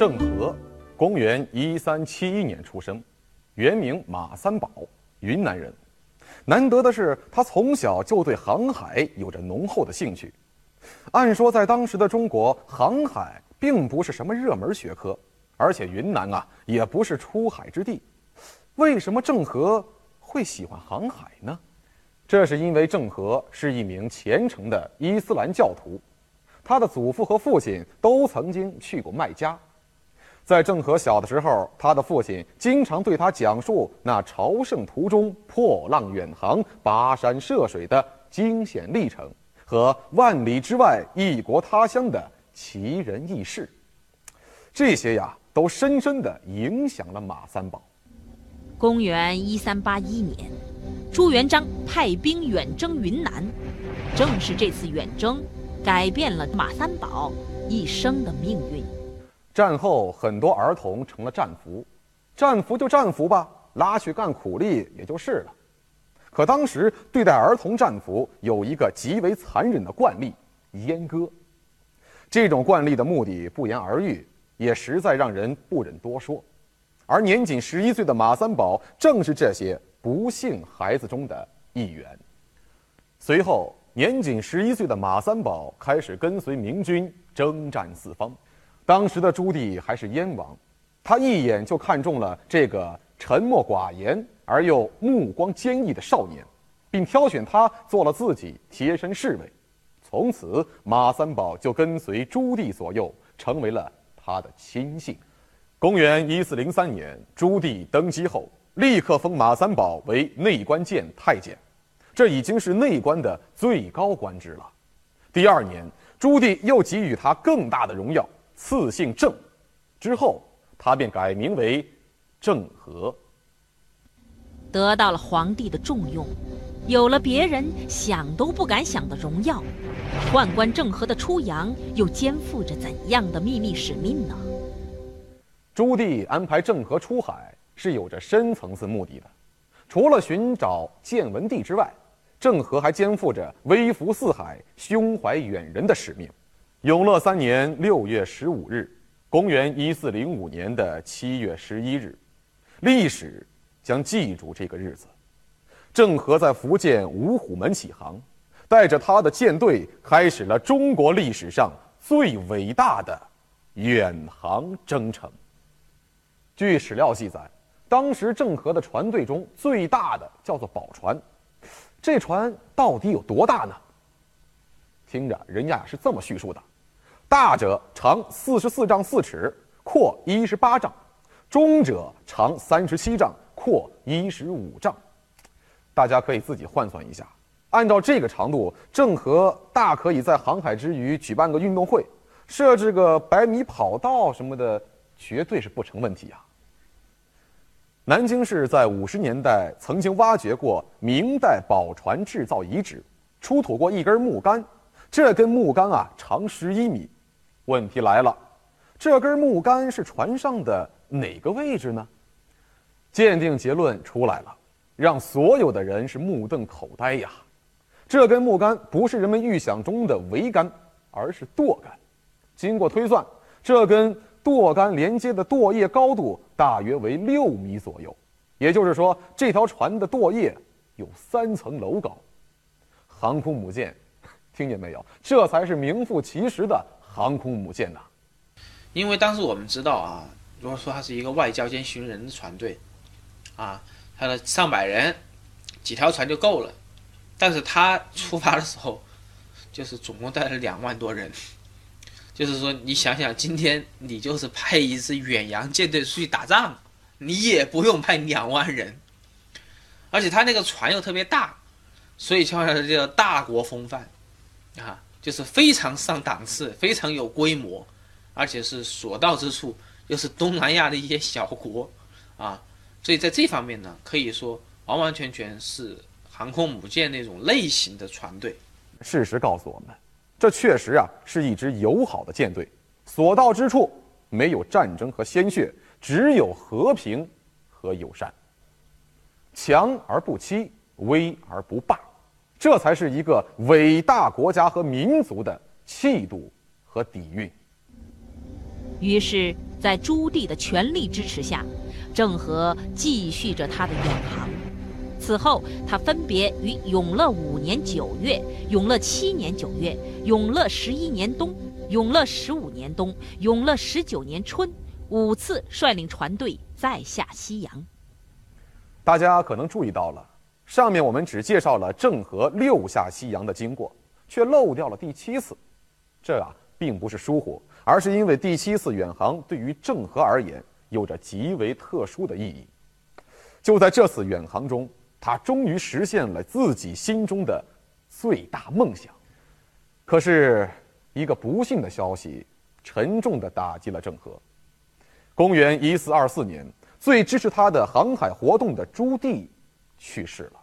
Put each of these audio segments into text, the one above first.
郑和，公元一三七一年出生，原名马三宝，云南人。难得的是，他从小就对航海有着浓厚的兴趣。按说，在当时的中国，航海并不是什么热门学科，而且云南啊，也不是出海之地。为什么郑和会喜欢航海呢？这是因为郑和是一名虔诚的伊斯兰教徒，他的祖父和父亲都曾经去过麦加。在郑和小的时候，他的父亲经常对他讲述那朝圣途中破浪远航、跋山涉水的惊险历程和万里之外异国他乡的奇人异事。这些呀，都深深地影响了马三宝。公元一三八一年，朱元璋派兵远征云南，正是这次远征，改变了马三宝一生的命运。战后，很多儿童成了战俘，战俘就战俘吧，拉去干苦力也就是了。可当时对待儿童战俘有一个极为残忍的惯例——阉割。这种惯例的目的不言而喻，也实在让人不忍多说。而年仅十一岁的马三宝正是这些不幸孩子中的一员。随后，年仅十一岁的马三宝开始跟随明军征战四方。当时的朱棣还是燕王，他一眼就看中了这个沉默寡言而又目光坚毅的少年，并挑选他做了自己贴身侍卫。从此，马三宝就跟随朱棣左右，成为了他的亲信。公元一四零三年，朱棣登基后，立刻封马三宝为内官监太监，这已经是内官的最高官职了。第二年，朱棣又给予他更大的荣耀，赐姓郑。之后，他便改名为郑和。得到了皇帝的重用，有了别人想都不敢想的荣耀，宦官郑和的出洋又肩负着怎样的秘密使命呢？朱棣安排郑和出海是有着深层次目的的，除了寻找建文帝之外，郑和还肩负着微服四海、胸怀远人的使命。永乐三年六月十五日，公元一四零五年的七月十一日，历史将记住这个日子。郑和在福建五虎门起航，带着他的舰队，开始了中国历史上最伟大的远航征程。据史料记载，当时郑和的船队中最大的叫做宝船，这船到底有多大呢？听着，人家是这么叙述的：大者长四十四丈四尺，阔一十八丈；中者长三十七丈，阔一十五丈。大家可以自己换算一下，按照这个长度，郑和大可以在航海之余举办个运动会，设置个百米跑道什么的，绝对是不成问题啊。南京市在五十年代曾经挖掘过明代宝船制造遗址，出土过一根木杆，这根木杆啊长十一米。问题来了，这根木杆是船上的哪个位置呢？鉴定结论出来了，让所有的人是目瞪口呆呀！这根木杆不是人们预想中的桅杆，而是舵杆。经过推算，这根。舵杆连接的舵叶高度大约为六米左右，也就是说，这条船的舵叶有三层楼高。航空母舰，听见没有？这才是名副其实的航空母舰呐！因为当时我们知道啊，如果说它是一个外交兼寻人的船队，啊，它的上百人，几条船就够了。但是他出发的时候，就是总共带了两万多人。就是说，你想想，今天你就是派一支远洋舰队出去打仗，你也不用派两万人，而且他那个船又特别大，所以叫它叫大国风范，啊，就是非常上档次，非常有规模，而且是所到之处又是东南亚的一些小国，啊，所以在这方面呢，可以说完完全全是航空母舰那种类型的船队。事实告诉我们。这确实啊是一支友好的舰队，所到之处没有战争和鲜血，只有和平和友善。强而不欺，威而不霸，这才是一个伟大国家和民族的气度和底蕴。于是，在朱棣的全力支持下，郑和继续着他的远航。此后，他分别于永乐五年九月、永乐七年九月、永乐十一年冬、永乐十五年冬、永乐十九年春五次率领船队再下西洋。大家可能注意到了，上面我们只介绍了郑和六下西洋的经过，却漏掉了第七次。这啊，并不是疏忽，而是因为第七次远航对于郑和而言有着极为特殊的意义。就在这次远航中。他终于实现了自己心中的最大梦想，可是，一个不幸的消息沉重地打击了郑和。公元一四二四年，最支持他的航海活动的朱棣去世了。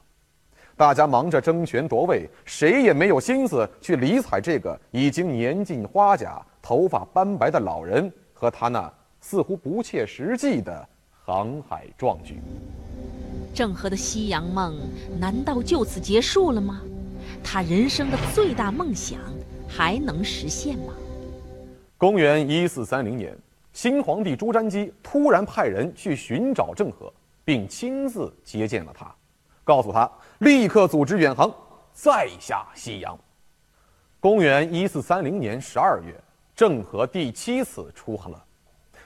大家忙着争权夺位，谁也没有心思去理睬这个已经年近花甲、头发斑白的老人和他那似乎不切实际的航海壮举。郑和的西洋梦难道就此结束了吗？他人生的最大梦想还能实现吗？公元一四三零年，新皇帝朱瞻基突然派人去寻找郑和，并亲自接见了他，告诉他立刻组织远航，再下西洋。公元一四三零年十二月，郑和第七次出航了。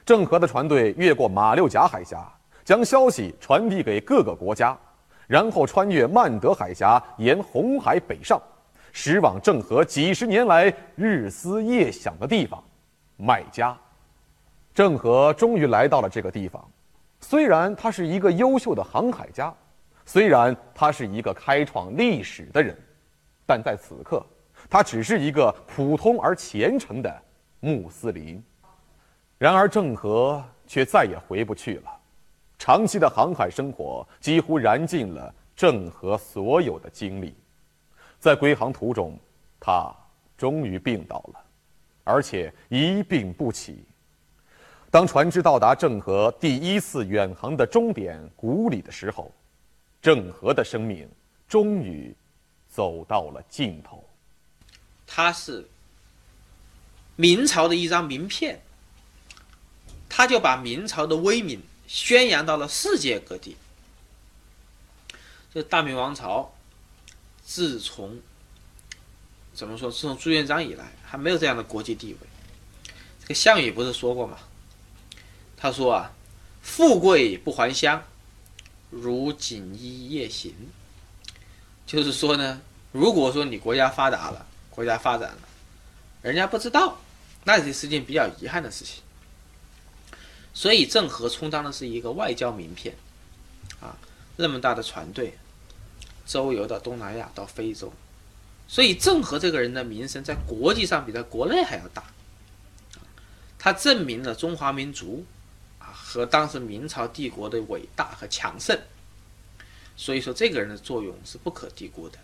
郑和的船队越过马六甲海峡。将消息传递给各个国家，然后穿越曼德海峡，沿红海北上，驶往郑和几十年来日思夜想的地方——麦加。郑和终于来到了这个地方。虽然他是一个优秀的航海家，虽然他是一个开创历史的人，但在此刻，他只是一个普通而虔诚的穆斯林。然而，郑和却再也回不去了。长期的航海生活几乎燃尽了郑和所有的精力，在归航途中，他终于病倒了，而且一病不起。当船只到达郑和第一次远航的终点古里的时候，郑和的生命终于走到了尽头。他是明朝的一张名片，他就把明朝的威名。宣扬到了世界各地。这大明王朝，自从怎么说？自从朱元璋以来，还没有这样的国际地位。这个项羽不是说过吗？他说啊：“富贵不还乡，如锦衣夜行。”就是说呢，如果说你国家发达了，国家发展了，人家不知道，那也是件比较遗憾的事情。所以郑和充当的是一个外交名片，啊，那么大的船队，周游到东南亚到非洲，所以郑和这个人的名声在国际上比在国内还要大，他证明了中华民族和当时明朝帝国的伟大和强盛，所以说这个人的作用是不可低估的。